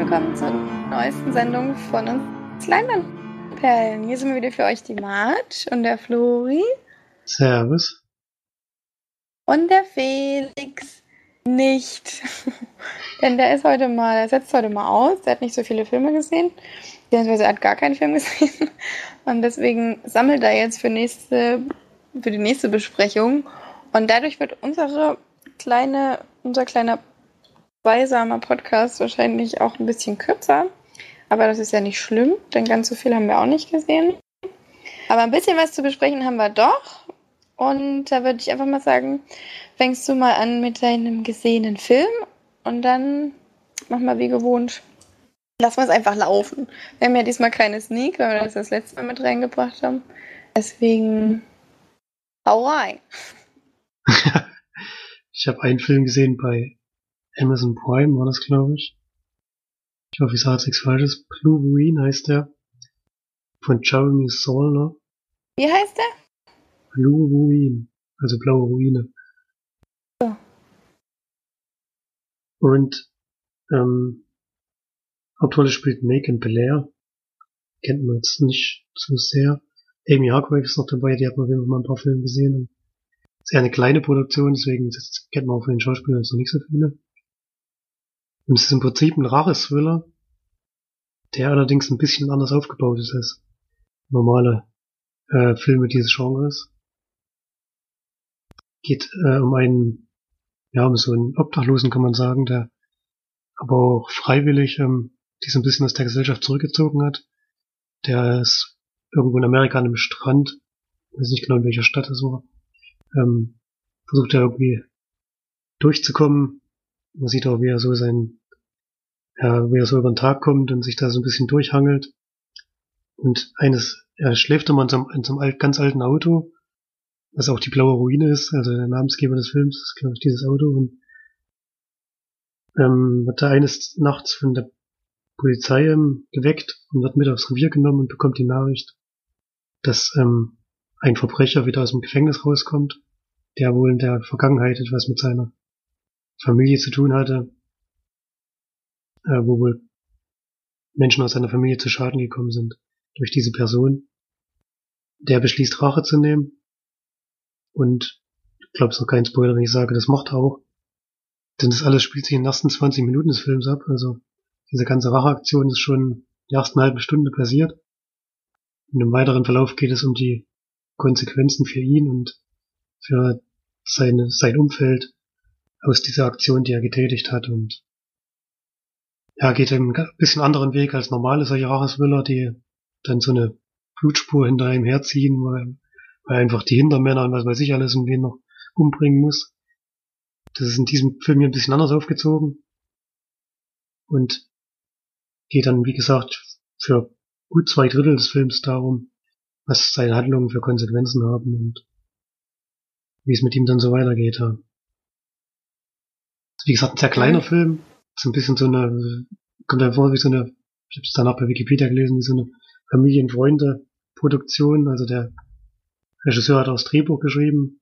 willkommen zur neuesten Sendung von uns Leinwandperlen. Hier sind wir wieder für euch die Marge und der Flori. Servus. Und der Felix nicht. Denn der ist heute mal, der setzt heute mal aus. Der hat nicht so viele Filme gesehen. Beziehungsweise hat gar keinen Film gesehen. Und deswegen sammelt er jetzt für, nächste, für die nächste Besprechung. Und dadurch wird unsere kleine, unser kleiner zweisamer Podcast wahrscheinlich auch ein bisschen kürzer. Aber das ist ja nicht schlimm, denn ganz so viel haben wir auch nicht gesehen. Aber ein bisschen was zu besprechen haben wir doch. Und da würde ich einfach mal sagen, fängst du mal an mit deinem gesehenen Film und dann machen wir wie gewohnt. Lassen wir es einfach laufen. Wir haben ja diesmal keine Sneak, weil wir das das letzte Mal mit reingebracht haben. Deswegen hau rein. ich habe einen Film gesehen bei Amazon Prime war das, glaube ich. Ich hoffe, ich sage jetzt nichts Falsches. Blue Ruin heißt der. Von Jeremy Solner. Wie heißt der? Blue Ruin. Also blaue Ruine. Ja. Und ähm, Hauptrolle spielt Megan Belair. Kennt man jetzt nicht so sehr. Amy Hargrave ist noch dabei, die hat man mal ein paar Filme gesehen. Ist eher eine kleine Produktion, deswegen kennt man auch von den Schauspielern jetzt noch nicht so viele. Und es ist im Prinzip ein rares Thriller, der allerdings ein bisschen anders aufgebaut ist als normale äh, Filme dieses Genres. Geht äh, um einen, ja, um so einen Obdachlosen kann man sagen, der aber auch freiwillig ähm, sich ein bisschen aus der Gesellschaft zurückgezogen hat. Der ist irgendwo in Amerika an einem Strand, weiß nicht genau in welcher Stadt es war, ähm, versucht er irgendwie durchzukommen. Man sieht auch, wie er so sein ja, wie er so über den Tag kommt und sich da so ein bisschen durchhangelt. Und eines, er schläft immer in so einem, in so einem ganz alten Auto, was auch die blaue Ruine ist, also der Namensgeber des Films ist, glaube ich, dieses Auto. Und ähm, wird da eines Nachts von der Polizei ähm, geweckt und wird mit aufs Revier genommen und bekommt die Nachricht, dass ähm, ein Verbrecher wieder aus dem Gefängnis rauskommt, der wohl in der Vergangenheit etwas mit seiner Familie zu tun hatte äh, wo wohl Menschen aus seiner Familie zu Schaden gekommen sind durch diese Person. Der beschließt Rache zu nehmen und ich glaube, es ist noch kein Spoiler, wenn ich sage, das macht er auch. Denn das alles spielt sich in den ersten 20 Minuten des Films ab. Also diese ganze Racheaktion ist schon die ersten halbe Stunde passiert. Und im weiteren Verlauf geht es um die Konsequenzen für ihn und für seine, sein Umfeld aus dieser Aktion, die er getätigt hat. Und ja, geht einen bisschen anderen Weg als normale solche Racheswiller, die dann so eine Blutspur hinter ihm herziehen, weil, weil einfach die Hintermänner und was weiß ich alles irgendwie noch umbringen muss. Das ist in diesem Film hier ein bisschen anders aufgezogen. Und geht dann, wie gesagt, für gut zwei Drittel des Films darum, was seine Handlungen für Konsequenzen haben und wie es mit ihm dann so weitergeht. Ja. Wie gesagt, ein sehr kleiner Film, so ein bisschen so eine, kommt einem vor wie so eine, ich habe es danach bei Wikipedia gelesen, wie so eine Familienfreunde-Produktion. Also der Regisseur hat auch das Drehbuch geschrieben,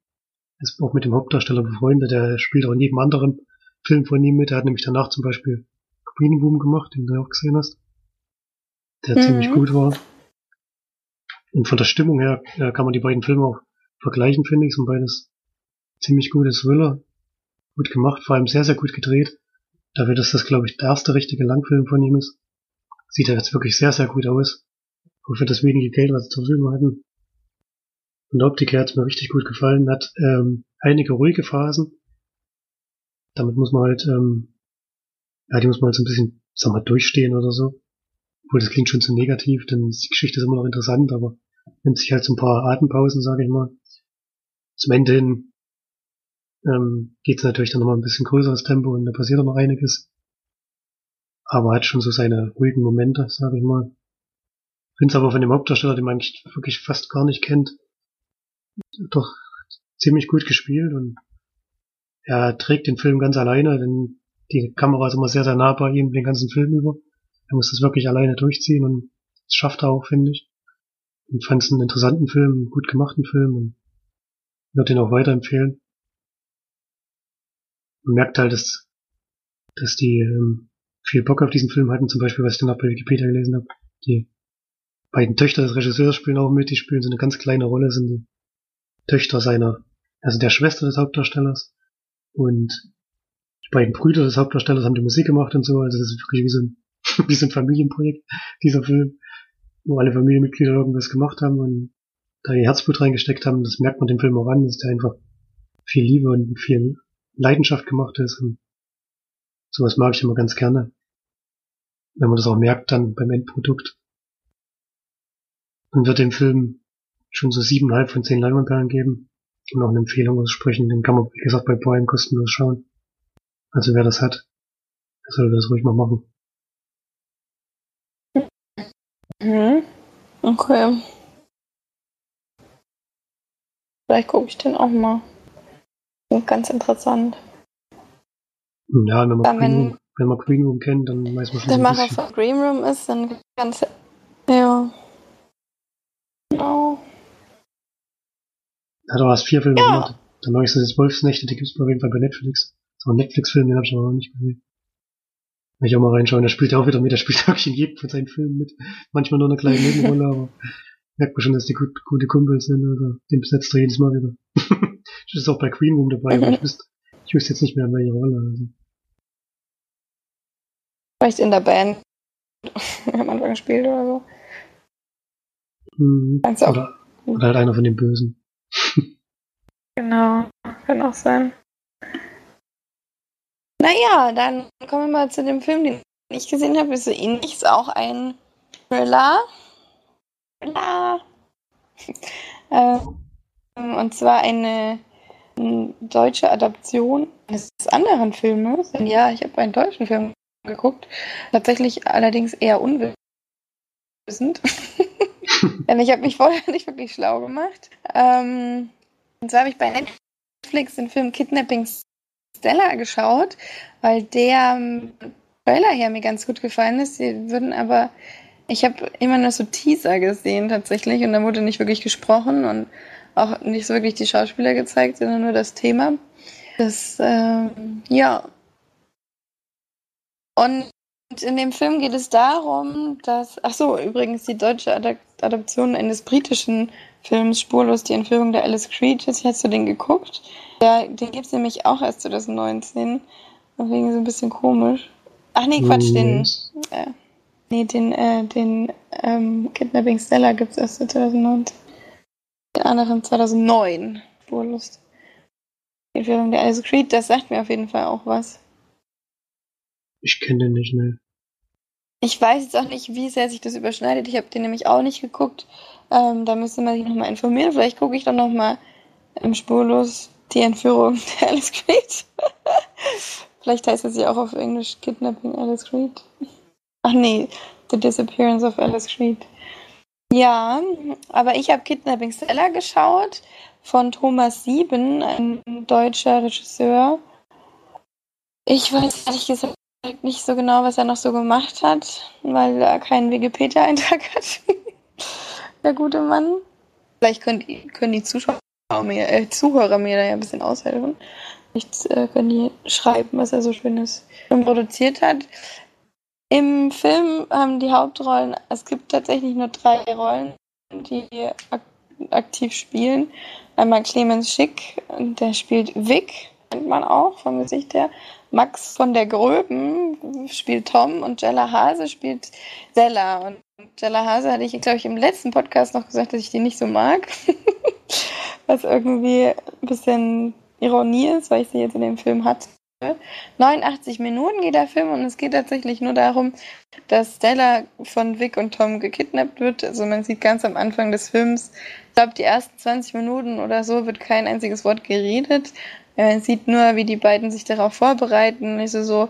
ist auch mit dem Hauptdarsteller befreundet, der spielt auch in jedem anderen Film von ihm mit. Der hat nämlich danach zum Beispiel Green Boom gemacht, den du auch gesehen hast, der mhm. ziemlich gut war. Und von der Stimmung her kann man die beiden Filme auch vergleichen, finde ich. Sind beides ziemlich gute Thriller. Gut gemacht, vor allem sehr, sehr gut gedreht. Dafür, dass das, glaube ich, der erste richtige Langfilm von ihm ist, sieht er jetzt wirklich sehr, sehr gut aus. Und für das wenige Geld, was sie zur Verfügung hatten. Und der Optik her hat es mir richtig gut gefallen. Hat ähm, einige ruhige Phasen. Damit muss man halt, ähm, ja, die muss man halt so ein bisschen, sag mal, durchstehen oder so. Obwohl, das klingt schon zu negativ, denn die Geschichte ist immer noch interessant, aber nimmt sich halt so ein paar Atempausen, sage ich mal. Zum Ende hin ähm, geht es natürlich dann nochmal ein bisschen größeres Tempo und da passiert auch noch einiges. Aber hat schon so seine ruhigen Momente, sage ich mal. Finde es aber von dem Hauptdarsteller, den man wirklich fast gar nicht kennt, doch ziemlich gut gespielt und er trägt den Film ganz alleine, denn die Kamera ist immer sehr, sehr nah bei ihm den ganzen Film über. Er muss das wirklich alleine durchziehen und das schafft er auch, finde ich. Und fand es einen interessanten Film, einen gut gemachten Film und würde ihn auch weiterempfehlen man merkt halt, dass, dass die, ähm, viel Bock auf diesen Film hatten, zum Beispiel, was ich dann auch bei Wikipedia gelesen habe. Die beiden Töchter des Regisseurs spielen auch mit, die spielen so eine ganz kleine Rolle, sind die Töchter seiner, also der Schwester des Hauptdarstellers. Und die beiden Brüder des Hauptdarstellers haben die Musik gemacht und so, also das ist wirklich wie so ein, wie so ein Familienprojekt, dieser Film, wo alle Familienmitglieder irgendwas gemacht haben und da ihr Herzblut reingesteckt haben, das merkt man dem Film auch an, dass der einfach viel Liebe und viel Leidenschaft gemacht ist und sowas mag ich immer ganz gerne. Wenn man das auch merkt dann beim Endprodukt. Und wird dem Film schon so siebeneinhalb von zehn Leinwandperlen geben und auch eine Empfehlung aussprechen. Den kann man, wie gesagt, bei Prime kostenlos schauen. Also wer das hat, der soll das ruhig mal machen. Mhm. Okay. Vielleicht gucke ich den auch mal. Ganz interessant. Ja, wenn man, Ja, wenn- Green, Room, wenn man Green Room kennt, dann weiß man schon der Macher von Green Room ist, dann ganz. Ja. Genau. Er hat auch erst vier Filme Ja. gemacht. Der neueste ist Wolfsnächte, die gibt's auf jeden Fall bei Netflix. So ein Netflix-Film, den habe ich aber noch nicht gesehen. Will ich auch mal reinschauen. Der spielt ja auch wieder mit, der spielt wirklich in jedem von seinen Filmen mit. Manchmal nur eine kleine Nebenrolle, aber merkt man schon, dass die gut, gute Kumpels sind. Also den besetzt er jedes Mal wieder. Ich ist auch bei Queen Room dabei, aber ich wüsste, ich wüsste jetzt nicht mehr, in welcher Rolle. Also. Vielleicht in der Band am Anfang gespielt oder so. Mhm. Kannst du auch. Oder, oder halt einer von den Bösen. Genau, kann auch sein. Naja, dann kommen wir mal zu dem Film, den ich gesehen habe. Ist so ähnlich, ist auch ein Thriller. Thriller. ähm, und zwar eine ähm, deutsche Adaption eines anderen Filmes. Ja, ich habe einen deutschen Film geguckt. Tatsächlich allerdings eher unwissend. Denn ich habe mich vorher nicht wirklich schlau gemacht. Ähm, und zwar habe ich bei Netflix den Film Kidnapping Stella geschaut, weil der ähm, Trailer her mir ganz gut gefallen ist. Die würden aber, ich habe immer nur so Teaser gesehen tatsächlich und da wurde nicht wirklich gesprochen und auch nicht so wirklich die Schauspieler gezeigt, sondern nur das Thema. Das, ähm, ja. Und in dem Film geht es darum, dass, ach so, übrigens die deutsche Adap Adaption eines britischen Films Spurlos, die Entführung der Alice Creed. Hast du den geguckt? Der, den gibt es nämlich auch erst 2019. Deswegen so ein bisschen komisch. Ach nee, Quatsch, den, äh, nee, den, äh, den ähm, Kidnapping Stella gibt es erst 2019. Den anderen 2009. Spurlos. Die Entführung der Alice Creed, das sagt mir auf jeden Fall auch was. Ich kenne den nicht, ne. Ich weiß jetzt auch nicht, wie sehr sich das überschneidet. Ich habe den nämlich auch nicht geguckt. Ähm, da müsste man sich nochmal informieren. Vielleicht gucke ich dann nochmal im Spurlos die Entführung der Alice Creed. Vielleicht heißt es ja auch auf Englisch Kidnapping Alice Creed. Ach nee, The Disappearance of Alice Creed. Ja, aber ich habe Kidnapping Stella geschaut von Thomas Sieben, ein deutscher Regisseur. Ich weiß ehrlich gesagt nicht so genau, was er noch so gemacht hat, weil er keinen Wikipedia-Eintrag hat. Der gute Mann. Vielleicht können die, können die Zuschauer mir, äh, Zuhörer mir da ja ein bisschen aushelfen. Vielleicht äh, können die schreiben, was er so Schönes produziert hat. Im Film haben die Hauptrollen, es gibt tatsächlich nur drei Rollen, die ak aktiv spielen. Einmal Clemens Schick, der spielt Vic, kennt man auch vom Gesicht her. Max von der Gröben spielt Tom und Jella Hase spielt Sella. Und Jella Hase hatte ich, glaube ich, im letzten Podcast noch gesagt, dass ich die nicht so mag. Was irgendwie ein bisschen Ironie ist, weil ich sie jetzt in dem Film hatte. 89 Minuten geht der Film und es geht tatsächlich nur darum, dass Stella von Vic und Tom gekidnappt wird. Also man sieht ganz am Anfang des Films, ich glaube die ersten 20 Minuten oder so wird kein einziges Wort geredet. Man sieht nur, wie die beiden sich darauf vorbereiten. Also so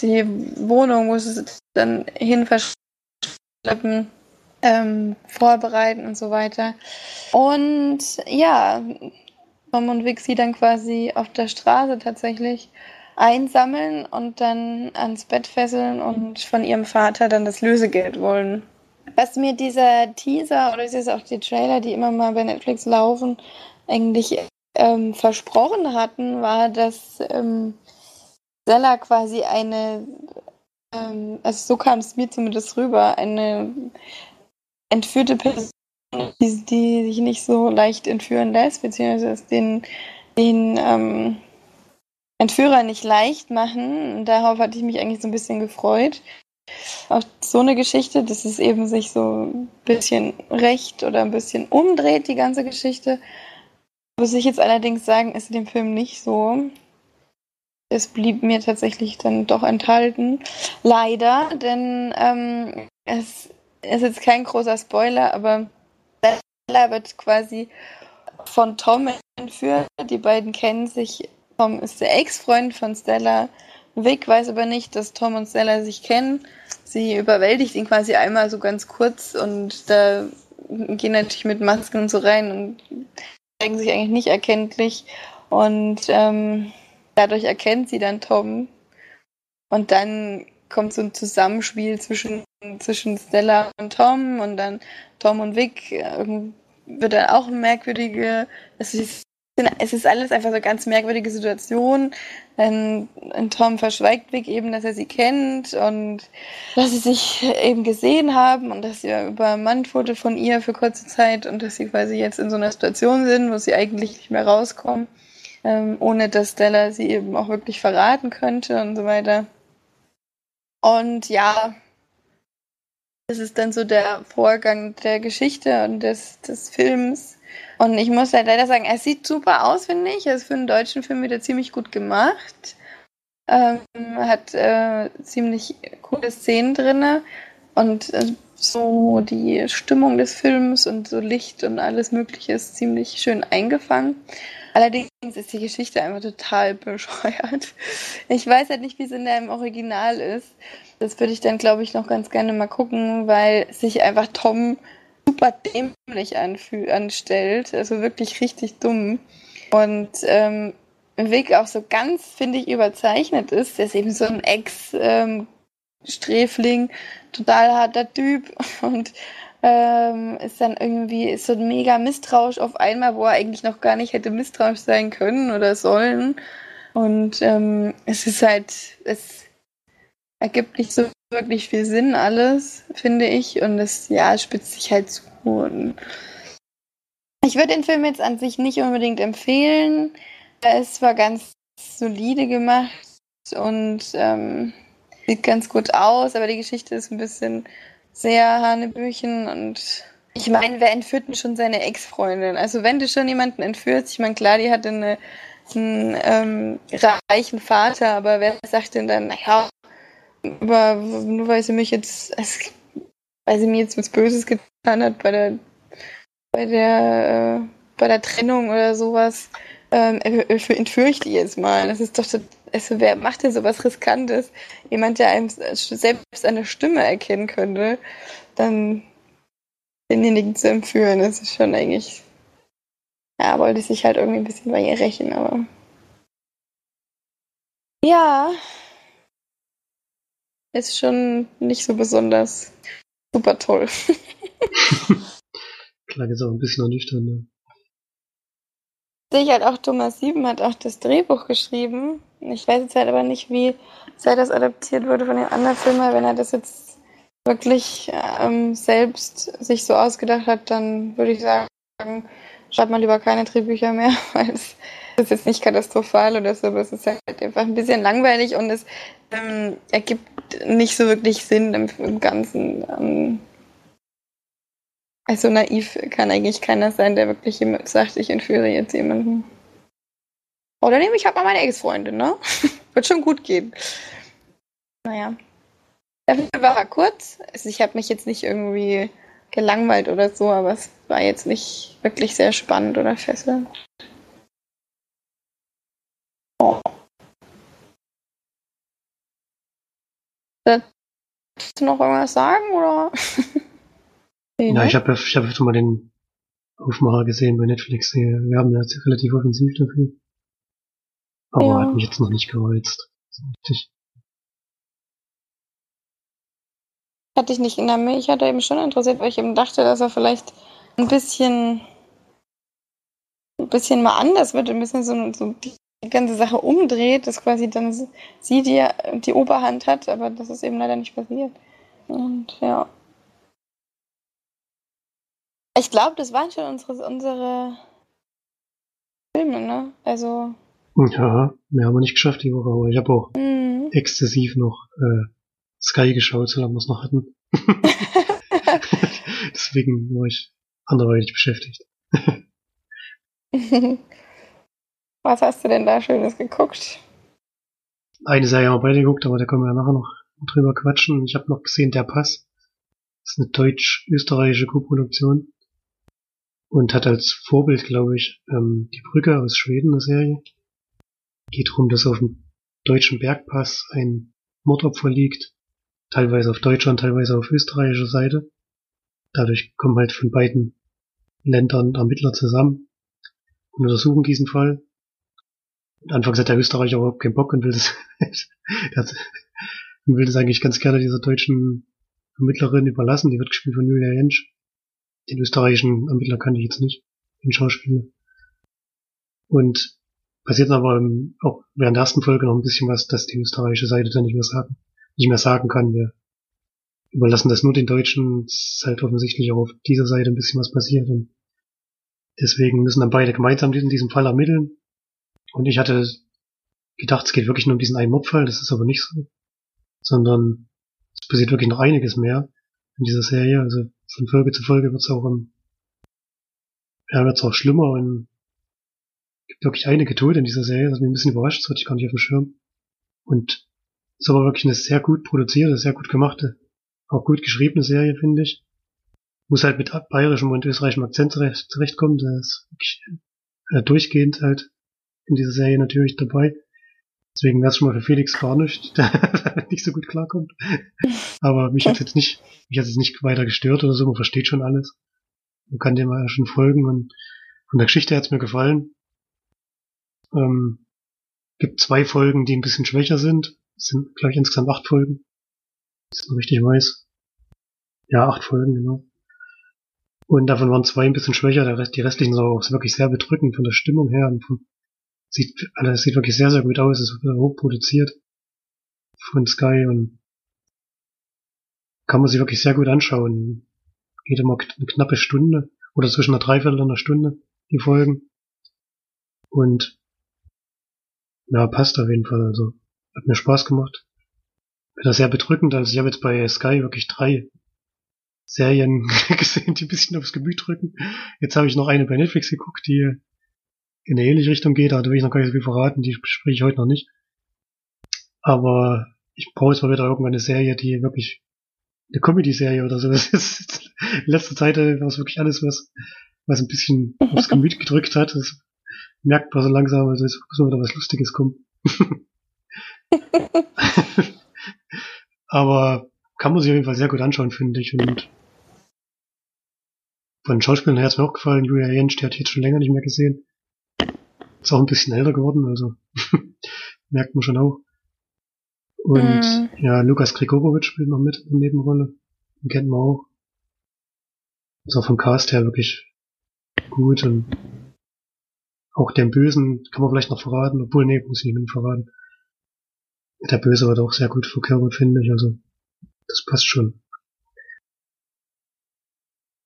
die Wohnung, wo sie dann hin verschleppen, ähm, vorbereiten und so weiter. Und ja, Tom und Vic sie dann quasi auf der Straße tatsächlich einsammeln und dann ans Bett fesseln und von ihrem Vater dann das Lösegeld wollen. Was mir dieser Teaser oder ist jetzt auch die Trailer, die immer mal bei Netflix laufen, eigentlich ähm, versprochen hatten, war, dass ähm, Sella quasi eine ähm, also so kam es mir zumindest rüber, eine entführte Person, die, die sich nicht so leicht entführen lässt, beziehungsweise den, den ähm, Entführer nicht leicht machen. Darauf hatte ich mich eigentlich so ein bisschen gefreut. Auf so eine Geschichte, dass es eben sich so ein bisschen recht oder ein bisschen umdreht, die ganze Geschichte. Muss ich jetzt allerdings sagen, ist in dem Film nicht so. Es blieb mir tatsächlich dann doch enthalten. Leider, denn ähm, es ist jetzt kein großer Spoiler, aber Stella wird quasi von Tom entführt. Die beiden kennen sich. Tom ist der Ex-Freund von Stella. Vic weiß aber nicht, dass Tom und Stella sich kennen. Sie überwältigt ihn quasi einmal so ganz kurz und da gehen natürlich mit Masken und so rein und zeigen sich eigentlich nicht erkenntlich. Und ähm, dadurch erkennt sie dann Tom. Und dann kommt so ein Zusammenspiel zwischen, zwischen Stella und Tom und dann Tom und Vic. Wird dann auch eine merkwürdige. Es ist, es ist alles einfach so eine ganz merkwürdige Situation. Und Tom verschweigt Vic eben, dass er sie kennt und dass sie sich eben gesehen haben und dass sie übermannt wurde von ihr für kurze Zeit und dass sie quasi jetzt in so einer Situation sind, wo sie eigentlich nicht mehr rauskommen, ähm, ohne dass Stella sie eben auch wirklich verraten könnte und so weiter. Und ja, das ist dann so der Vorgang der Geschichte und des, des Films. Und ich muss halt leider sagen, er sieht super aus, finde ich. Er ist für einen deutschen Film wieder ziemlich gut gemacht. Ähm, hat äh, ziemlich coole Szenen drin. Und äh, so die Stimmung des Films und so Licht und alles Mögliche ist ziemlich schön eingefangen. Allerdings ist die Geschichte einfach total bescheuert. Ich weiß halt nicht, wie es in der im Original ist. Das würde ich dann, glaube ich, noch ganz gerne mal gucken, weil sich einfach Tom super dämlich anstellt. Also wirklich richtig dumm. Und ähm, Weg auch so ganz, finde ich, überzeichnet ist. Der ist eben so ein Ex-Sträfling, ähm, total harter Typ und ähm, ist dann irgendwie ist so mega misstrauisch auf einmal, wo er eigentlich noch gar nicht hätte misstrauisch sein können oder sollen. Und ähm, es ist halt, es ergibt nicht so wirklich viel Sinn alles, finde ich. Und es, ja, spitzt sich halt zu. Und ich würde den Film jetzt an sich nicht unbedingt empfehlen. Ist zwar ganz solide gemacht und ähm, sieht ganz gut aus, aber die Geschichte ist ein bisschen sehr Hanebüchen und ich meine, wer entführt denn schon seine Ex-Freundin? Also wenn du schon jemanden entführst, ich meine, klar, die hat eine, einen ähm, reichen Vater, aber wer sagt denn dann, naja, aber nur weil sie mich jetzt, weil sie mir jetzt was Böses getan hat bei der, bei der, äh, bei der Trennung oder sowas, ähm, entführe ich die jetzt mal. Das ist doch also wer macht denn sowas Riskantes? Jemand, der einem selbst der Stimme erkennen könnte, dann denjenigen zu entführen, das ist schon eigentlich. Ja, wollte sich halt irgendwie ein bisschen bei ihr rächen, aber. Ja. Ist schon nicht so besonders super toll. Klar, ist auch ein bisschen ernüchternd. Ne? Sehe ich halt auch, Thomas Sieben hat auch das Drehbuch geschrieben. Ich weiß jetzt halt aber nicht, wie sehr das adaptiert wurde von den anderen Filmen. Wenn er das jetzt wirklich ähm, selbst sich so ausgedacht hat, dann würde ich sagen, schreibt man lieber keine Drehbücher mehr, weil es ist jetzt nicht katastrophal oder so, aber es ist halt einfach ein bisschen langweilig und es ähm, ergibt nicht so wirklich Sinn im, im Ganzen. Ähm, also naiv kann eigentlich keiner sein, der wirklich sagt, ich entführe jetzt jemanden. Oder nehme ich halt mal meine Ex-Freundin, ne? Wird schon gut gehen. Naja. Dafür war er kurz. Also ich habe mich jetzt nicht irgendwie gelangweilt oder so, aber es war jetzt nicht wirklich sehr spannend oder fesselnd. Oh. Willst du noch irgendwas sagen, oder? Ja, ne? ich habe ich hab schon mal den Aufmacher gesehen bei Netflix. Wir haben ja relativ offensiv dafür. Aber ja. hat mich jetzt noch nicht gereizt. richtig. Hatte ich nicht in der Milch, hatte eben schon interessiert, weil ich eben dachte, dass er vielleicht ein bisschen ein bisschen mal anders wird, ein bisschen so, so die ganze Sache umdreht, dass quasi dann sie die, die Oberhand hat, aber das ist eben leider nicht passiert. Und ja. Ich glaube, das waren schon unsere, unsere Filme, ne? Also. Ja, mehr haben wir nicht geschafft die Woche, aber ich habe auch mhm. exzessiv noch äh, Sky geschaut, solange wir es noch hatten. Deswegen war ich anderweitig beschäftigt. Was hast du denn da Schönes geguckt? Eine Serie haben wir beide geguckt, aber da können wir ja nachher noch drüber quatschen. Ich habe noch gesehen Der Pass. Das ist eine deutsch-österreichische Co-Produktion. Und hat als Vorbild, glaube ich, ähm, Die Brücke aus Schweden, eine Serie. Geht darum, dass auf dem deutschen Bergpass ein Mordopfer liegt. Teilweise auf deutscher und teilweise auf österreichischer Seite. Dadurch kommen halt von beiden Ländern Ermittler zusammen und untersuchen diesen Fall. Anfangs hat der Österreicher überhaupt keinen Bock und will das, und will das eigentlich ganz gerne dieser deutschen Ermittlerin überlassen. Die wird gespielt von Julia Jentsch. Den österreichischen Ermittler kannte ich jetzt nicht, den Schauspieler. Und passiert aber auch während der ersten Folge noch ein bisschen was, dass die österreichische Seite dann nicht mehr sagen, nicht mehr sagen kann. Wir überlassen das nur den Deutschen. Es ist halt offensichtlich auch auf dieser Seite ein bisschen was passiert. Und deswegen müssen dann beide gemeinsam in diesem Fall ermitteln. Und ich hatte gedacht, es geht wirklich nur um diesen einen Mobfall. Das ist aber nicht so. Sondern es passiert wirklich noch einiges mehr in dieser Serie. Also von Folge zu Folge wird es auch, um, ja, wird's auch schlimmer und gibt wirklich einige Tote in dieser Serie, das mich ein bisschen überrascht, das hatte ich gar nicht auf dem Schirm. Und es ist aber wirklich eine sehr gut produzierte, sehr gut gemachte auch gut geschriebene Serie, finde ich. Muss halt mit bayerischem und österreichischem Akzent zurecht, zurechtkommen. Da ist wirklich äh, durchgehend halt in dieser Serie natürlich dabei. Deswegen wäre es schon mal für Felix gar nicht, der nicht so gut klarkommt. Aber mich hat jetzt nicht, mich hat jetzt nicht weiter gestört oder so. Man versteht schon alles. Man kann dem ja schon folgen und von der Geschichte hat es mir gefallen. Ähm, gibt zwei Folgen, die ein bisschen schwächer sind. Es sind, glaube ich, insgesamt acht Folgen ich so richtig weiß. Ja, acht Folgen, genau. Und davon waren zwei ein bisschen schwächer, der Rest, die restlichen sind auch wirklich sehr bedrückend von der Stimmung her und von, sieht, also es sieht wirklich sehr, sehr gut aus, es ist hoch produziert von Sky und kann man sich wirklich sehr gut anschauen. Geht immer eine knappe Stunde oder zwischen einer Dreiviertel und einer Stunde, die Folgen. Und ja, passt auf jeden Fall, also hat mir Spaß gemacht das sehr bedrückend. Also ich habe jetzt bei Sky wirklich drei Serien gesehen, die ein bisschen aufs Gemüt drücken. Jetzt habe ich noch eine bei Netflix geguckt, die in eine ähnliche Richtung geht, da will ich noch gar nicht so viel verraten, die bespreche ich heute noch nicht. Aber ich brauche jetzt mal wieder irgendwann eine Serie, die wirklich eine Comedy-Serie oder so. Das ist in letzter Zeit war es wirklich alles, was, was ein bisschen aufs Gemüt gedrückt hat. Das merkt man so langsam, also jetzt muss wieder was Lustiges kommen. Aber kann man sich auf jeden Fall sehr gut anschauen, finde ich. Und von den Schauspielern her hat mir auch gefallen. Julia Jentsch, die hat jetzt schon länger nicht mehr gesehen. Ist auch ein bisschen älter geworden, also merkt man schon auch. Und mm. ja, Lukas Grigorowitsch spielt noch mit in der Nebenrolle. Den kennt man auch. Ist auch vom Cast her wirklich gut und auch den Bösen kann man vielleicht noch verraten, obwohl, nee, muss ich nicht verraten der Böse wird auch sehr gut verkörpert, finde ich. Also, das passt schon.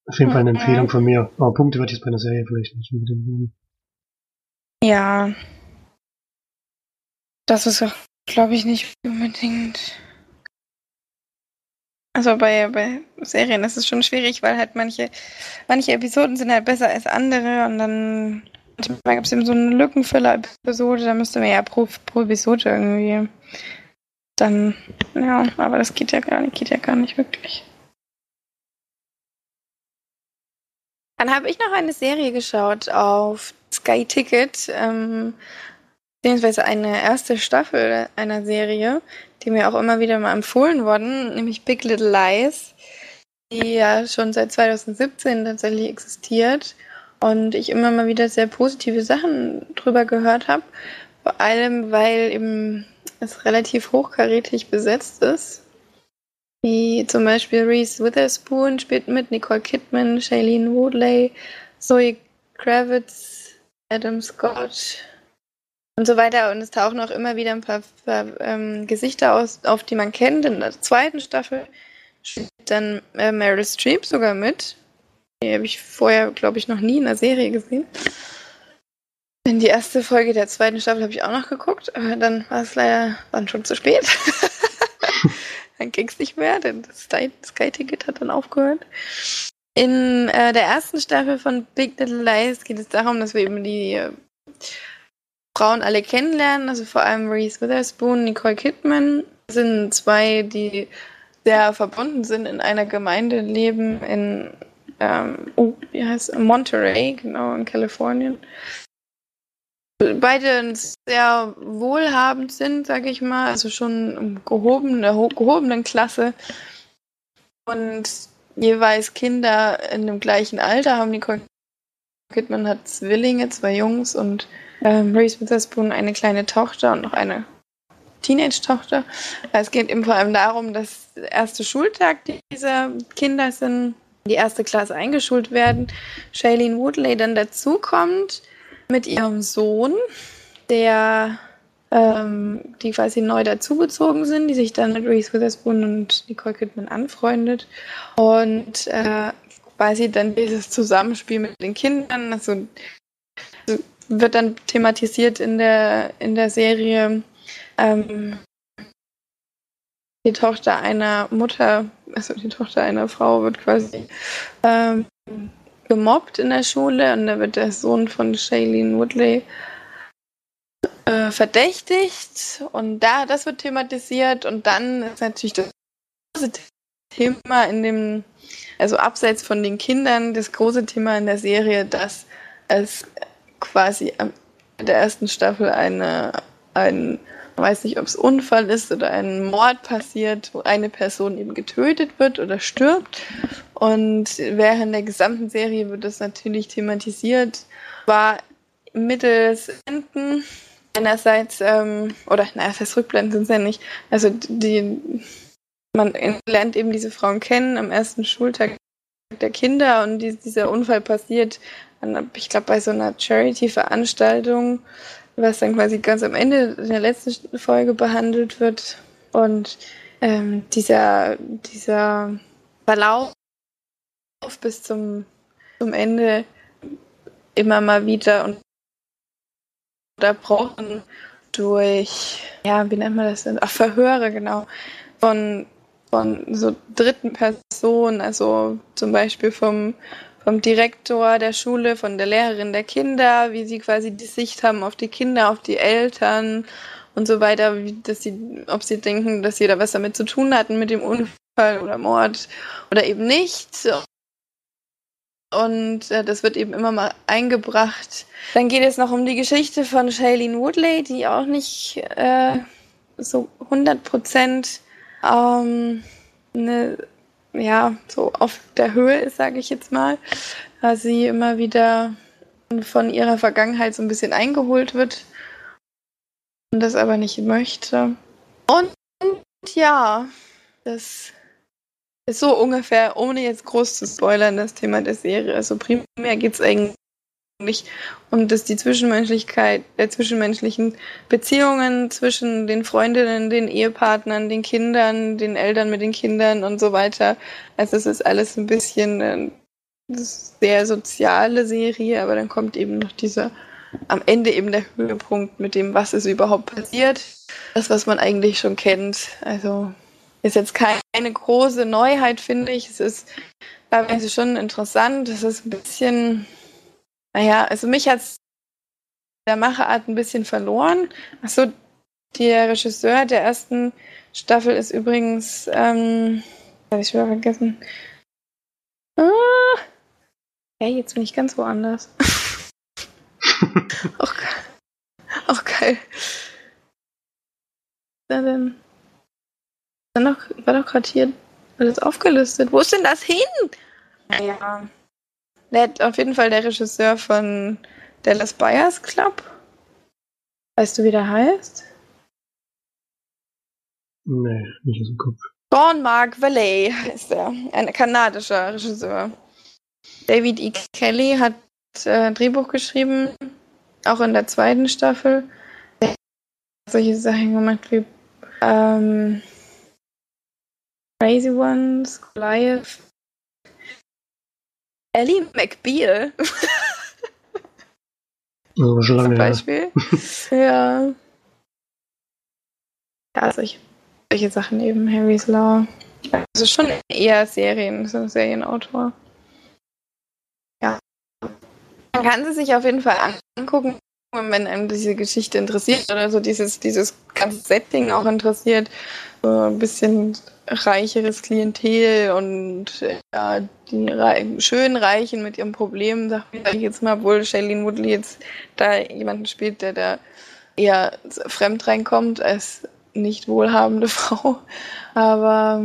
Auf jeden Fall eine Empfehlung von mir. Aber Punkte wird jetzt bei einer Serie vielleicht nicht unbedingt nehmen. Ja. Das ist auch, glaube ich, nicht unbedingt. Also bei, bei Serien ist es schon schwierig, weil halt manche, manche Episoden sind halt besser als andere und dann manchmal gibt es eben so eine Lückenfüller-Episode, da müsste man ja pro, pro Episode irgendwie dann, ja, aber das geht ja gar nicht, geht ja gar nicht wirklich. Dann habe ich noch eine Serie geschaut auf Sky Ticket, ähm, beziehungsweise eine erste Staffel einer Serie, die mir auch immer wieder mal empfohlen worden, nämlich Big Little Lies, die ja schon seit 2017 tatsächlich existiert und ich immer mal wieder sehr positive Sachen drüber gehört habe. Vor allem, weil eben es relativ hochkarätig besetzt ist. Wie zum Beispiel Reese Witherspoon spielt mit, Nicole Kidman, Shailene Woodley, Zoe Kravitz, Adam Scott, und so weiter. Und es tauchen auch immer wieder ein paar, paar ähm, Gesichter aus, auf die man kennt. In der zweiten Staffel spielt dann äh, Meryl Streep sogar mit. Die habe ich vorher, glaube ich, noch nie in der Serie gesehen. In die erste Folge der zweiten Staffel habe ich auch noch geguckt, aber dann war es leider dann schon zu spät. dann ging es nicht mehr, denn das Sky-Ticket hat dann aufgehört. In äh, der ersten Staffel von Big Little Lies geht es darum, dass wir eben die äh, Frauen alle kennenlernen, also vor allem Reese Witherspoon, Nicole Kidman sind zwei, die sehr verbunden sind, in einer Gemeinde leben in ähm, oh, wie heißt? Monterey, genau in Kalifornien beide sehr wohlhabend sind, sage ich mal, also schon gehobene, gehobenen Klasse und jeweils Kinder in dem gleichen Alter haben. Nicole Kidman hat Zwillinge, zwei Jungs und ähm, Reese Witherspoon eine kleine Tochter und noch eine Teenage-Tochter. Es geht eben vor allem darum, dass der erste Schultag dieser Kinder sind, die erste Klasse eingeschult werden. Shailene Woodley dann dazukommt mit ihrem Sohn, der ähm, die quasi neu dazugezogen sind, die sich dann mit Reese Witherspoon und Nicole Kidman anfreundet und äh, quasi dann dieses Zusammenspiel mit den Kindern, also wird dann thematisiert in der in der Serie ähm, die Tochter einer Mutter, also die Tochter einer Frau wird quasi ähm, gemobbt in der Schule und da wird der Sohn von Shailene Woodley äh, verdächtigt und da das wird thematisiert und dann ist natürlich das große Thema in dem, also abseits von den Kindern, das große Thema in der Serie, dass es quasi am der ersten Staffel eine, ein, weiß nicht, ob es Unfall ist oder ein Mord passiert, wo eine Person eben getötet wird oder stirbt und während der gesamten Serie wird das natürlich thematisiert, war mittels Enden einerseits, ähm, oder naja, das Rückblenden sind es ja nicht, also die, man lernt eben diese Frauen kennen am ersten Schultag der Kinder und die, dieser Unfall passiert, ich glaube, bei so einer Charity-Veranstaltung, was dann quasi ganz am Ende in der letzten Folge behandelt wird. Und ähm, dieser, dieser Verlauf bis zum, zum Ende immer mal wieder unterbrochen durch, ja, wie nennt man das denn? Ach, Verhöre, genau. Von, von so dritten Personen, also zum Beispiel vom, vom Direktor der Schule, von der Lehrerin der Kinder, wie sie quasi die Sicht haben auf die Kinder, auf die Eltern und so weiter, wie, dass sie, ob sie denken, dass sie da was damit zu tun hatten mit dem Unfall oder Mord oder eben nicht. Und äh, das wird eben immer mal eingebracht. Dann geht es noch um die Geschichte von Shailene Woodley, die auch nicht äh, so 100 Prozent ähm, ne, ja, so auf der Höhe ist, sage ich jetzt mal. Da sie immer wieder von ihrer Vergangenheit so ein bisschen eingeholt wird und das aber nicht möchte. Und ja, das ist so ungefähr, ohne jetzt groß zu spoilern, das Thema der Serie. Also primär geht es eigentlich um das die Zwischenmenschlichkeit, der zwischenmenschlichen Beziehungen zwischen den Freundinnen, den Ehepartnern, den Kindern, den Eltern mit den Kindern und so weiter. Also es ist alles ein bisschen eine sehr soziale Serie, aber dann kommt eben noch dieser am Ende eben der Höhepunkt mit dem, was ist überhaupt passiert. Das, was man eigentlich schon kennt. Also ist jetzt keine große Neuheit, finde ich. Es ist teilweise schon interessant. Es ist ein bisschen, naja, also mich hat es der Macherart ein bisschen verloren. Achso, der Regisseur der ersten Staffel ist übrigens, ähm, habe ich wieder vergessen. Ah, hey, jetzt bin ich ganz woanders. auch, auch geil. Na denn? War doch, war doch gerade hier alles aufgelistet. Wo ist denn das hin? Naja. Der hat auf jeden Fall der Regisseur von Dallas Buyers Club. Weißt du, wie der heißt? Nee, nicht aus dem Kopf. Sean Mark Valley ist er. Ein kanadischer Regisseur. David E. Kelly hat äh, Drehbuch geschrieben, auch in der zweiten Staffel. solche Sachen gemacht wie ähm, Crazy Ones, Goliath. Ellie McBeal. Also schon lange Zum Beispiel. ja. Ja, solche, solche Sachen eben. Harry's Law. Also schon eher Serien, so Serienautor. Ja. Man kann sie sich auf jeden Fall angucken, wenn einem diese Geschichte interessiert oder so dieses, dieses ganze Setting auch interessiert. So ein bisschen reicheres Klientel und ja, die Re schön Reichen mit ihren Problemen, sag ich jetzt mal, obwohl Shailene Woodley jetzt da jemanden spielt, der da eher fremd reinkommt als nicht wohlhabende Frau. Aber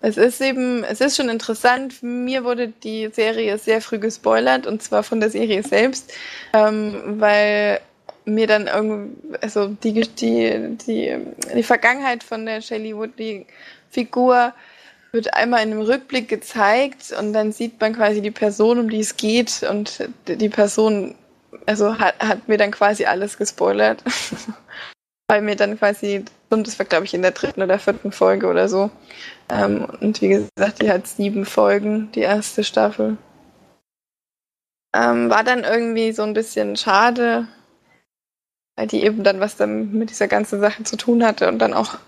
es ist eben, es ist schon interessant. Mir wurde die Serie sehr früh gespoilert und zwar von der Serie selbst, ähm, weil mir dann irgendwie, also die, die, die, die Vergangenheit von der Shelley Woodley Figur wird einmal in einem Rückblick gezeigt und dann sieht man quasi die Person, um die es geht und die Person, also hat, hat mir dann quasi alles gespoilert. Weil mir dann quasi, und das war glaube ich in der dritten oder vierten Folge oder so. Ähm, und wie gesagt, die hat sieben Folgen, die erste Staffel. Ähm, war dann irgendwie so ein bisschen schade, weil die eben dann was dann mit dieser ganzen Sache zu tun hatte und dann auch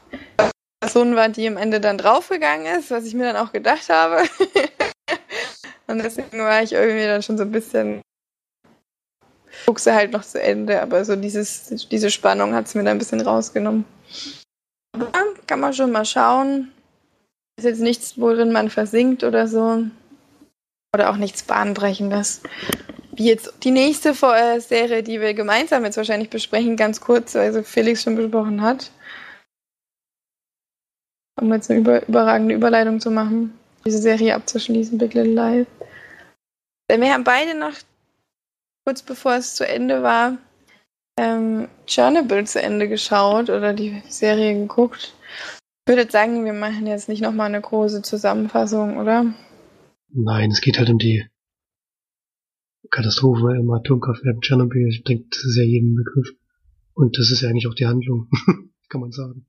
Person war, die am Ende dann draufgegangen ist, was ich mir dann auch gedacht habe. und deswegen war ich irgendwie dann schon so ein bisschen guckse halt noch zu Ende, aber so dieses, diese Spannung hat es mir dann ein bisschen rausgenommen. Aber kann man schon mal schauen. Ist jetzt nichts, worin man versinkt oder so. Oder auch nichts Bahnbrechendes. Wie jetzt die nächste Serie, die wir gemeinsam jetzt wahrscheinlich besprechen, ganz kurz, also Felix schon besprochen hat. Um jetzt eine über, überragende Überleitung zu machen, diese Serie abzuschließen, Big Little Lies. Denn wir haben beide noch, kurz bevor es zu Ende war, ähm, Chernobyl zu Ende geschaut oder die Serie geguckt. Ich würde sagen, wir machen jetzt nicht nochmal eine große Zusammenfassung, oder? Nein, es geht halt um die Katastrophe im Atomkraftwerk Tschernobyl. Ich denke, das ist ja jedem Begriff. Und das ist ja eigentlich auch die Handlung, kann man sagen.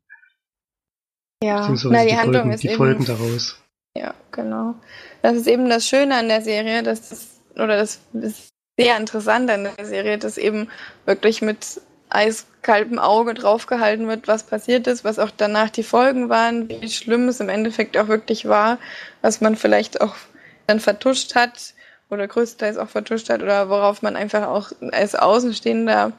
Ja, Na, die, die Handlung Folgen, ist die eben, Folgen daraus. Ja, genau. Das ist eben das Schöne an der Serie, dass das, oder das ist sehr interessant an der Serie, dass eben wirklich mit eiskaltem Auge draufgehalten wird, was passiert ist, was auch danach die Folgen waren, wie schlimm es im Endeffekt auch wirklich war, was man vielleicht auch dann vertuscht hat oder größtenteils auch vertuscht hat oder worauf man einfach auch als Außenstehender,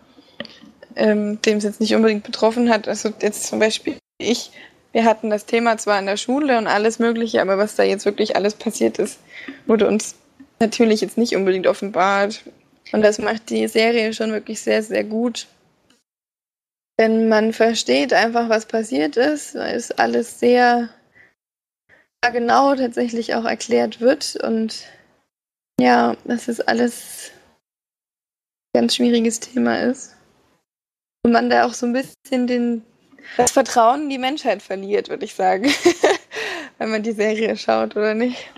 ähm, dem es jetzt nicht unbedingt betroffen hat, also jetzt zum Beispiel ich, wir hatten das Thema zwar in der Schule und alles Mögliche, aber was da jetzt wirklich alles passiert ist, wurde uns natürlich jetzt nicht unbedingt offenbart. Und das macht die Serie schon wirklich sehr, sehr gut. Denn man versteht einfach, was passiert ist, weil es alles sehr genau tatsächlich auch erklärt wird und ja, dass es alles ein ganz schwieriges Thema ist. Und man da auch so ein bisschen den, das Vertrauen in die Menschheit verliert, würde ich sagen. Wenn man die Serie schaut, oder nicht?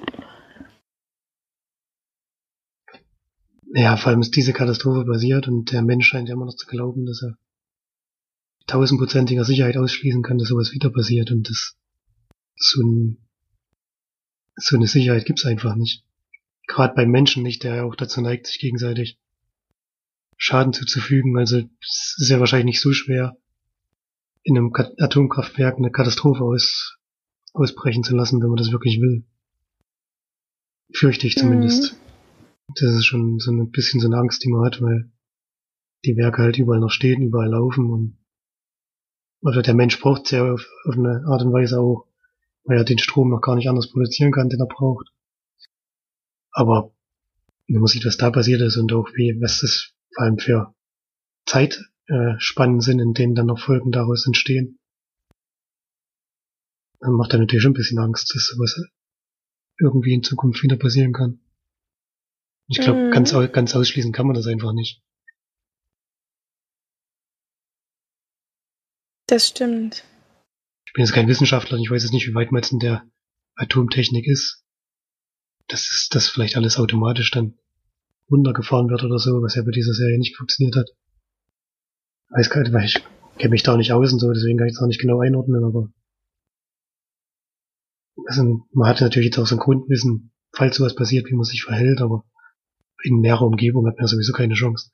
Ja, vor allem ist diese Katastrophe passiert und der Mensch scheint ja immer noch zu glauben, dass er tausendprozentiger Sicherheit ausschließen kann, dass sowas wieder passiert und das so, ein, so eine Sicherheit gibt's einfach nicht. Gerade beim Menschen nicht, der ja auch dazu neigt, sich gegenseitig Schaden zuzufügen. Also es ist ja wahrscheinlich nicht so schwer, in einem Atomkraftwerk eine Katastrophe aus, ausbrechen zu lassen, wenn man das wirklich will. Fürchte ich zumindest. Mhm. Das ist schon so ein bisschen so eine Angst, die man hat, weil die Werke halt überall noch stehen, überall laufen und oder der Mensch braucht es ja auf, auf eine Art und Weise auch, weil er den Strom noch gar nicht anders produzieren kann, den er braucht. Aber wenn man sieht, was da passiert ist und auch wie, was das vor allem für Zeitspannen sind, in denen dann noch Folgen daraus entstehen, dann macht er natürlich schon ein bisschen Angst, dass sowas irgendwie in Zukunft wieder passieren kann. Ich glaube, mhm. ganz, ganz ausschließen kann man das einfach nicht. Das stimmt. Ich bin jetzt kein Wissenschaftler und ich weiß jetzt nicht, wie weit man jetzt in der Atomtechnik ist. Das ist, dass vielleicht alles automatisch dann runtergefahren wird oder so, was ja bei dieser Serie nicht funktioniert hat. Weiß gar nicht, weil ich kenne mich da nicht aus und so, deswegen kann ich es auch nicht genau einordnen, aber also, man hat natürlich jetzt auch so ein Grundwissen, falls sowas passiert, wie man sich verhält, aber in näherer Umgebung hat man sowieso keine Chance.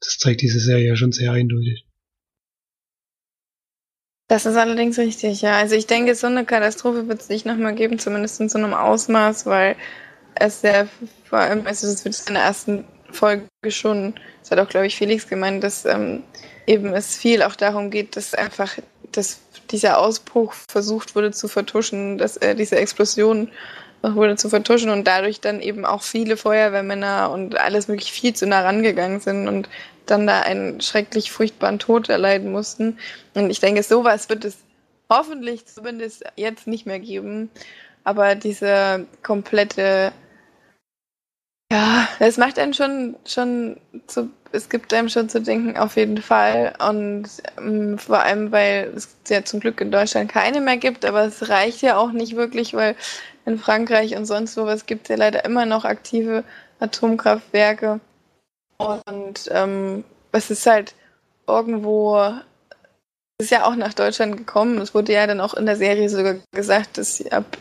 Das zeigt diese Serie ja schon sehr eindeutig. Das ist allerdings richtig, ja. Also ich denke, so eine Katastrophe wird es nicht nochmal geben, zumindest in so einem Ausmaß, weil es sehr, vor allem, also das wird in der ersten Folge schon, das hat auch, glaube ich, Felix gemeint, dass ähm, eben es viel auch darum geht, dass einfach dass dieser Ausbruch versucht wurde zu vertuschen, dass äh, diese Explosion wurde zu vertuschen und dadurch dann eben auch viele Feuerwehrmänner und alles wirklich viel zu nah rangegangen sind und dann da einen schrecklich furchtbaren Tod erleiden mussten. Und ich denke, sowas wird es hoffentlich zumindest jetzt nicht mehr geben. Aber diese komplette, ja, es macht einen schon, schon zu, es gibt einem schon zu denken, auf jeden Fall. Und ähm, vor allem, weil es ja zum Glück in Deutschland keine mehr gibt, aber es reicht ja auch nicht wirklich, weil in Frankreich und sonst wo was gibt es ja leider immer noch aktive Atomkraftwerke. Und ähm, es ist halt irgendwo, es ist ja auch nach Deutschland gekommen. Es wurde ja dann auch in der Serie sogar gesagt, dass sie ab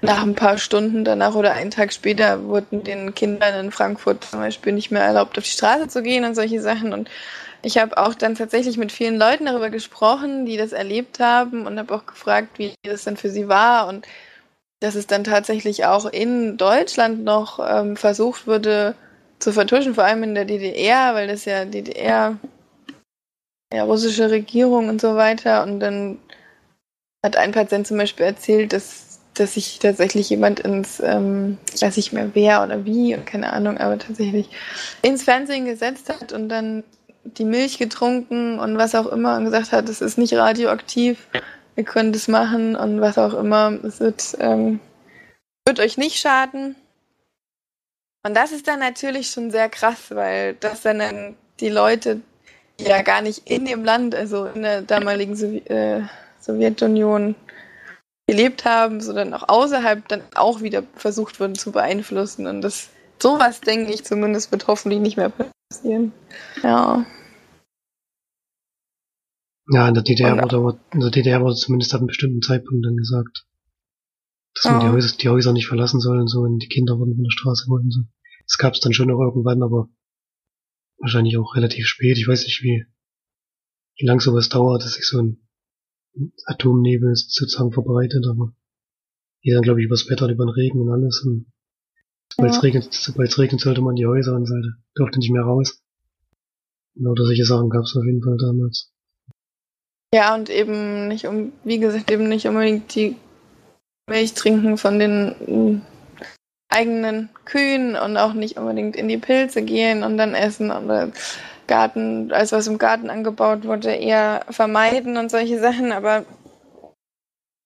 nach ein paar Stunden danach oder einen Tag später wurden den Kindern in Frankfurt zum Beispiel nicht mehr erlaubt, auf die Straße zu gehen und solche Sachen. Und ich habe auch dann tatsächlich mit vielen Leuten darüber gesprochen, die das erlebt haben und habe auch gefragt, wie das dann für sie war und dass es dann tatsächlich auch in Deutschland noch ähm, versucht wurde, zu vertuschen, vor allem in der DDR, weil das ja DDR, ja, russische Regierung und so weiter. Und dann hat ein Patient zum Beispiel erzählt, dass, dass sich tatsächlich jemand ins, ähm, ich weiß nicht mehr wer oder wie und keine Ahnung, aber tatsächlich ins Fernsehen gesetzt hat und dann die Milch getrunken und was auch immer und gesagt hat, es ist nicht radioaktiv, ihr könnt es machen und was auch immer, es wird, ähm, wird euch nicht schaden. Und das ist dann natürlich schon sehr krass, weil das dann die Leute ja gar nicht in dem Land, also in der damaligen Sowie äh, Sowjetunion gelebt haben, sondern auch außerhalb dann auch wieder versucht wurden zu beeinflussen. Und das sowas, denke ich zumindest, wird hoffentlich nicht mehr passieren. Ja. Ja, in der DDR wurde, in der DDR wurde zumindest ab einem bestimmten Zeitpunkt dann gesagt, dass man die, Häuser, die Häuser nicht verlassen soll und so und die Kinder wurden von der Straße geholt und so. Das gab es dann schon noch irgendwann, aber wahrscheinlich auch relativ spät. Ich weiß nicht, wie, wie lang sowas dauert, dass sich so ein Atomnebel sozusagen verbreitet, aber die dann, glaube ich, übers Wetter, über den Regen und alles. Und sobald es ja. regnet, sobald regnet, sollte man die Häuser und sollte, durfte nicht mehr raus. Oder solche Sachen gab es auf jeden Fall damals. Ja, und eben nicht um, wie gesagt, eben nicht unbedingt die Milch trinken von den eigenen Kühen und auch nicht unbedingt in die Pilze gehen und dann essen oder Garten, alles was im Garten angebaut wurde, eher vermeiden und solche Sachen. Aber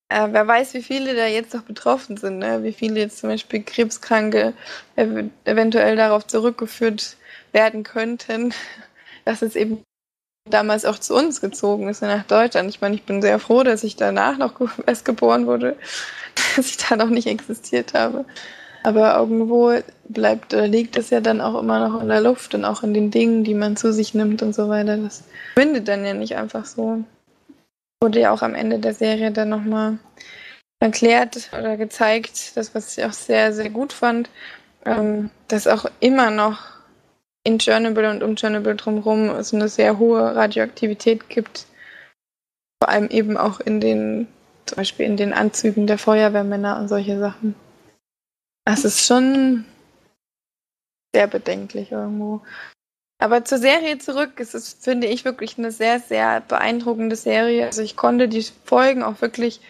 äh, wer weiß, wie viele da jetzt noch betroffen sind, ne? wie viele jetzt zum Beispiel Krebskranke ev eventuell darauf zurückgeführt werden könnten, dass es eben damals auch zu uns gezogen ist, nach Deutschland. Ich meine, ich bin sehr froh, dass ich danach noch erst geboren wurde, dass ich da noch nicht existiert habe. Aber irgendwo bleibt oder liegt es ja dann auch immer noch in der Luft und auch in den Dingen, die man zu sich nimmt und so weiter. Das findet dann ja nicht einfach so. Wurde ja auch am Ende der Serie dann nochmal erklärt oder gezeigt, das, was ich auch sehr, sehr gut fand, ähm, dass auch immer noch in Chernobyl und um Chernobyl drumherum es eine sehr hohe Radioaktivität gibt. Vor allem eben auch in den, zum Beispiel in den Anzügen der Feuerwehrmänner und solche Sachen. Das ist schon sehr bedenklich irgendwo. Aber zur Serie zurück, es ist, finde ich, wirklich eine sehr, sehr beeindruckende Serie. Also ich konnte die Folgen auch wirklich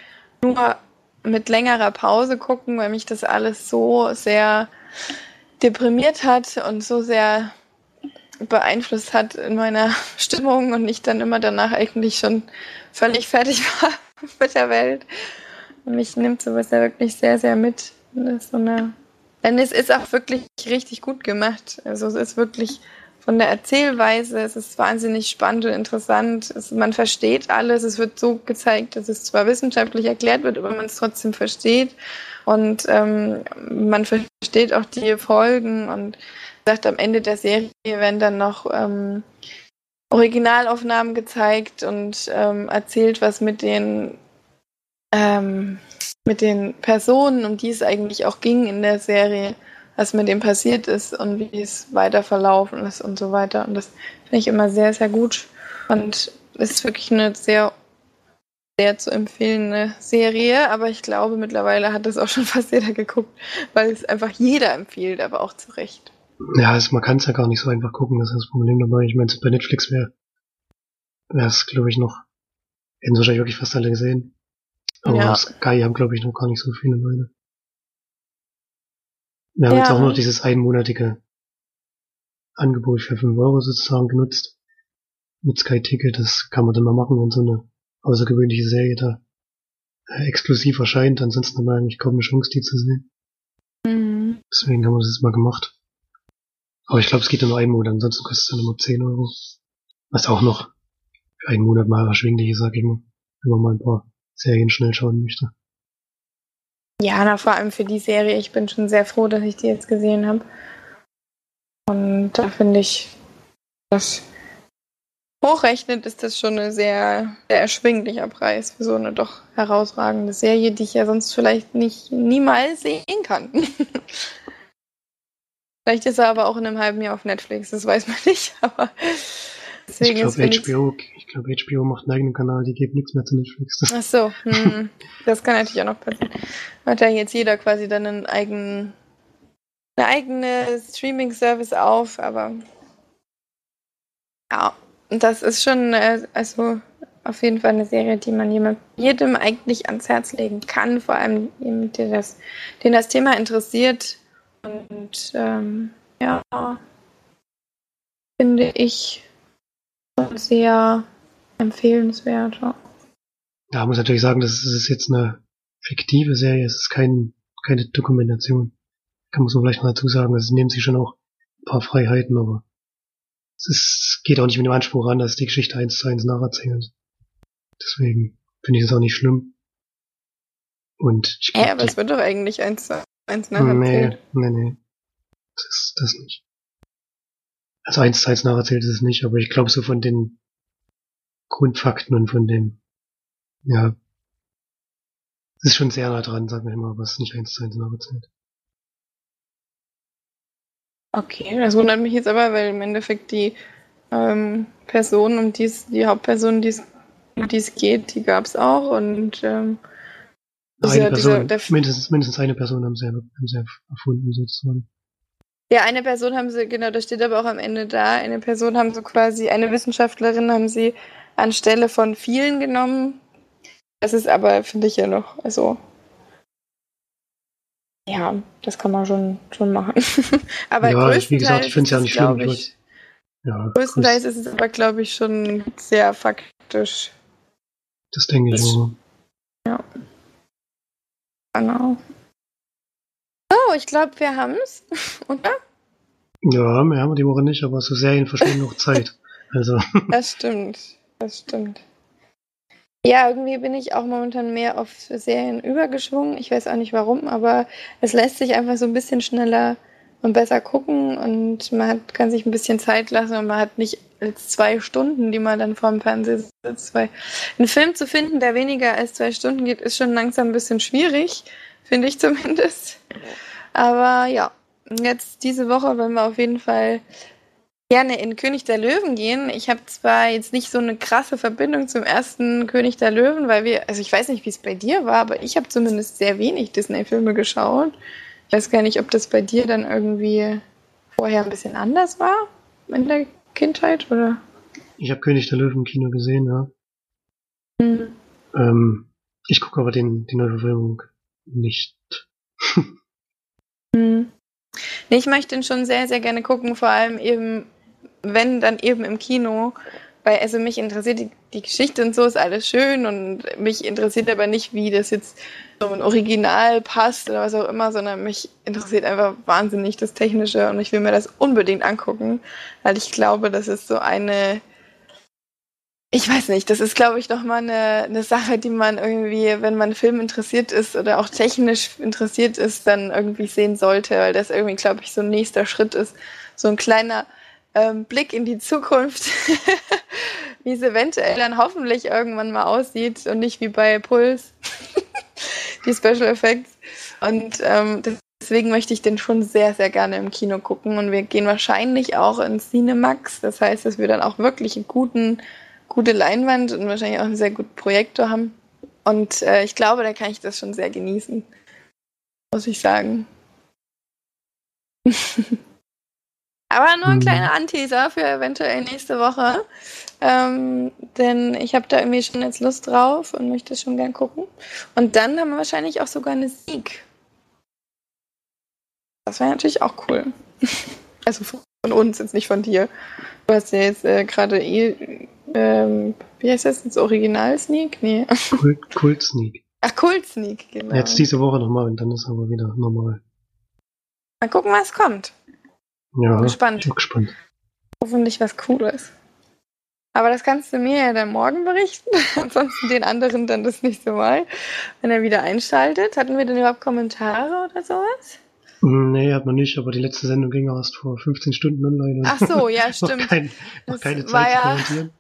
nur mit längerer Pause gucken, weil mich das alles so sehr deprimiert hat und so sehr beeinflusst hat in meiner Stimmung und ich dann immer danach eigentlich schon völlig fertig war mit der Welt. Und mich nimmt sowas ja wirklich sehr, sehr mit. Das ist so eine. Denn es ist auch wirklich richtig gut gemacht. Also es ist wirklich von der Erzählweise, es ist wahnsinnig spannend und interessant. Es, man versteht alles. Es wird so gezeigt, dass es zwar wissenschaftlich erklärt wird, aber man es trotzdem versteht. Und ähm, man versteht auch die Folgen und sagt, am Ende der Serie werden dann noch ähm, Originalaufnahmen gezeigt und ähm, erzählt, was mit den ähm, mit den Personen, um die es eigentlich auch ging in der Serie, was mit dem passiert ist und wie es weiter verlaufen ist und so weiter. Und das finde ich immer sehr, sehr gut. Und ist wirklich eine sehr, sehr zu empfehlende Serie. Aber ich glaube, mittlerweile hat das auch schon fast jeder geguckt, weil es einfach jeder empfiehlt, aber auch zu Recht. Ja, also man kann es ja gar nicht so einfach gucken, das ist das Problem dabei. Ich meine, bei Netflix wäre es, glaube ich, noch, hätten wahrscheinlich wirklich fast alle gesehen. Aber ja. Sky haben, glaube ich, noch gar nicht so viele Leute. Wir haben ja. jetzt auch noch dieses einmonatige Angebot für 5 Euro sozusagen genutzt. Mit Sky Ticket, das kann man dann mal machen, wenn so eine außergewöhnliche Serie da äh, exklusiv erscheint. Ansonsten haben wir eigentlich kaum eine Chance, die zu sehen. Mhm. Deswegen haben wir das jetzt mal gemacht. Aber ich glaube, es geht nur einen Monat, ansonsten kostet es dann immer 10 Euro. Was auch noch für einen Monat mal erschwinglich ist, sag ich mal. Wenn man mal ein paar Serien schnell schauen möchte. Ja, na, vor allem für die Serie. Ich bin schon sehr froh, dass ich die jetzt gesehen habe. Und da finde ich, das hochrechnet, ist das schon ein sehr, sehr erschwinglicher Preis für so eine doch herausragende Serie, die ich ja sonst vielleicht nicht niemals sehen kann. vielleicht ist er aber auch in einem halben Jahr auf Netflix, das weiß man nicht, aber Deswegen ich glaube, HBO, ich glaube, HBO macht einen eigenen Kanal, die geben nichts mehr zu Netflix. Ach so, hm. das kann natürlich auch noch passieren. Hat ja jetzt jeder quasi dann einen eigenen, eine eigene Streaming-Service auf, aber ja, das ist schon, äh, also auf jeden Fall eine Serie, die man jedem eigentlich ans Herz legen kann, vor allem jemand, der das, den das Thema interessiert. Und ähm, ja, finde ich sehr empfehlenswert. Ja, muss natürlich sagen, das ist jetzt eine fiktive Serie, es ist kein, keine Dokumentation. Kann man so vielleicht mal dazu sagen, es nehmen sich schon auch ein paar Freiheiten, aber es ist, geht auch nicht mit dem Anspruch an, dass die Geschichte eins zu eins nacherzählt. Deswegen finde ich das auch nicht schlimm. Und ich glaub, äh, aber es wird doch eigentlich eins zu eins nacherzählt. Nee, nee, nee. Das ist das nicht. Also eins zu eins nacherzählt ist es nicht, aber ich glaube so von den Grundfakten und von dem, ja, es ist schon sehr nah dran, sagen wir mal, was nicht eins zu eins nacherzählt. Okay, das wundert mich jetzt aber, weil im Endeffekt die ähm, Person, um die es, die Hauptperson, die um die es geht, die gab es auch und ähm, eine Person, dieser, mindestens, mindestens eine Person haben sie, haben sie erfunden sozusagen. Ja, eine Person haben sie, genau, das steht aber auch am Ende da. Eine Person haben sie quasi, eine Wissenschaftlerin haben sie anstelle von vielen genommen. Das ist aber, finde ich ja noch, also. Ja, das kann man schon, schon machen. aber ja, wie gesagt, ich finde es ja nicht schlimm. Ich, ja, größtenteils ist es aber, glaube ich, schon sehr faktisch. Das denke ich auch. Ja. Genau. Ich glaube, wir haben es, oder? Ja, mehr haben wir die Woche nicht, aber so Serien verschwinden noch Zeit. Also. Das stimmt, das stimmt. Ja, irgendwie bin ich auch momentan mehr auf Serien übergeschwungen. Ich weiß auch nicht warum, aber es lässt sich einfach so ein bisschen schneller und besser gucken und man hat, kann sich ein bisschen Zeit lassen und man hat nicht jetzt zwei Stunden, die man dann vor dem Fernseher sitzt. Weil einen Film zu finden, der weniger als zwei Stunden geht, ist schon langsam ein bisschen schwierig, finde ich zumindest. Aber ja, jetzt diese Woche wollen wir auf jeden Fall gerne in König der Löwen gehen. Ich habe zwar jetzt nicht so eine krasse Verbindung zum ersten König der Löwen, weil wir, also ich weiß nicht, wie es bei dir war, aber ich habe zumindest sehr wenig Disney-Filme geschaut. Ich weiß gar nicht, ob das bei dir dann irgendwie vorher ein bisschen anders war in der Kindheit, oder? Ich habe König der Löwen im Kino gesehen, ja. Hm. Ähm, ich gucke aber den, die Neuverfilmung nicht. ich möchte ihn schon sehr, sehr gerne gucken, vor allem eben, wenn dann eben im Kino, weil also mich interessiert die, die Geschichte und so ist alles schön und mich interessiert aber nicht, wie das jetzt so ein Original passt oder was auch immer, sondern mich interessiert einfach wahnsinnig das Technische und ich will mir das unbedingt angucken, weil ich glaube, das ist so eine ich weiß nicht, das ist, glaube ich, nochmal eine, eine Sache, die man irgendwie, wenn man Film interessiert ist oder auch technisch interessiert ist, dann irgendwie sehen sollte, weil das irgendwie, glaube ich, so ein nächster Schritt ist. So ein kleiner ähm, Blick in die Zukunft. wie es eventuell dann hoffentlich irgendwann mal aussieht und nicht wie bei Puls, die Special Effects. Und ähm, deswegen möchte ich den schon sehr, sehr gerne im Kino gucken. Und wir gehen wahrscheinlich auch ins Cinemax. Das heißt, dass wir dann auch wirklich einen guten, gute Leinwand und wahrscheinlich auch einen sehr guten Projektor haben. Und äh, ich glaube, da kann ich das schon sehr genießen. Muss ich sagen. Aber nur ein mhm. kleiner Anteaser für eventuell nächste Woche. Ähm, denn ich habe da irgendwie schon jetzt Lust drauf und möchte schon gern gucken. Und dann haben wir wahrscheinlich auch sogar eine Sieg. Das wäre natürlich auch cool. also von uns, jetzt nicht von dir. Du hast ja jetzt äh, gerade eh, ähm, wie heißt das jetzt? Original-Sneak? Nee. Kult, Kult Sneak. Ach, Kult Sneak, genau. Jetzt diese Woche nochmal und dann ist aber wieder normal. Mal gucken, was kommt. Ja, bin gespannt. Ich bin gespannt. Hoffentlich was Cooles. Aber das kannst du mir ja dann morgen berichten. Ansonsten den anderen dann das nächste Mal, wenn er wieder einschaltet. Hatten wir denn überhaupt Kommentare oder sowas? Nee, hat man nicht, aber die letzte Sendung ging erst vor 15 Stunden online. Ach so, ja, stimmt. noch, kein, noch keine Zeit ja, zu kommentieren.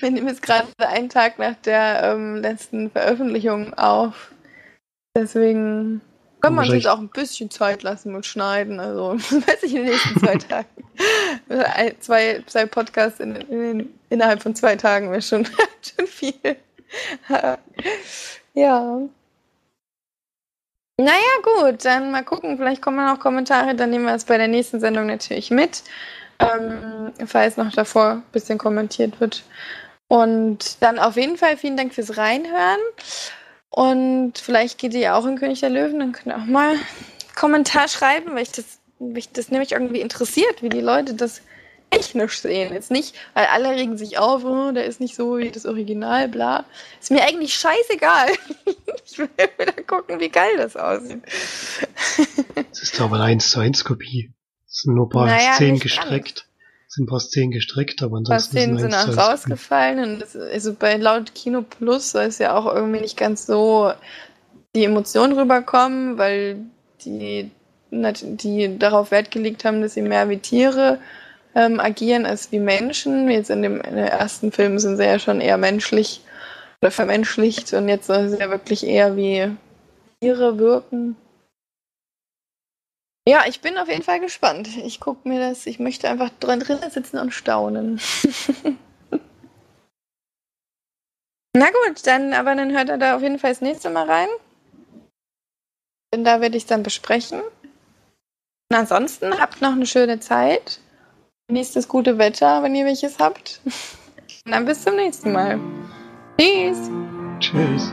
Wir nehmen jetzt gerade einen Tag nach der ähm, letzten Veröffentlichung auf. Deswegen kann man sich auch ein bisschen Zeit lassen mit Schneiden. Also, weiß ich in den nächsten zwei Tagen. zwei, zwei Podcasts in, in, innerhalb von zwei Tagen wäre schon, schon viel. ja. Naja, gut, dann mal gucken. Vielleicht kommen noch Kommentare. Dann nehmen wir es bei der nächsten Sendung natürlich mit. Ähm, falls noch davor ein bisschen kommentiert wird. Und dann auf jeden Fall vielen Dank fürs Reinhören. Und vielleicht geht ihr auch in König der Löwen, dann könnt ihr auch mal einen Kommentar schreiben, weil ich das, mich das nämlich irgendwie interessiert, wie die Leute das technisch sehen. Jetzt nicht, weil alle regen sich auf, oh, der ist nicht so wie das Original, bla. Ist mir eigentlich scheißegal. ich will wieder gucken, wie geil das aussieht. Das ist aber eine 1 zu 1 Kopie. Das sind nur ein paar naja, Szenen gestreckt sind ein paar Szenen gestrickt, aber ansonsten. Ein paar Szenen sind auch rausgefallen das, also bei laut Kino Plus soll es ja auch irgendwie nicht ganz so die Emotionen rüberkommen, weil die, die darauf Wert gelegt haben, dass sie mehr wie Tiere ähm, agieren als wie Menschen. Jetzt in dem, in den ersten Film sind sie ja schon eher menschlich oder vermenschlicht und jetzt soll sie ja wirklich eher wie Tiere wirken. Ja, ich bin auf jeden Fall gespannt. Ich gucke mir das, ich möchte einfach drin, drinnen sitzen und staunen. Na gut, dann, aber dann hört er da auf jeden Fall das nächste Mal rein. Denn da werde ich es dann besprechen. Und ansonsten habt noch eine schöne Zeit. Das gute Wetter, wenn ihr welches habt. Und dann bis zum nächsten Mal. Tschüss. Tschüss.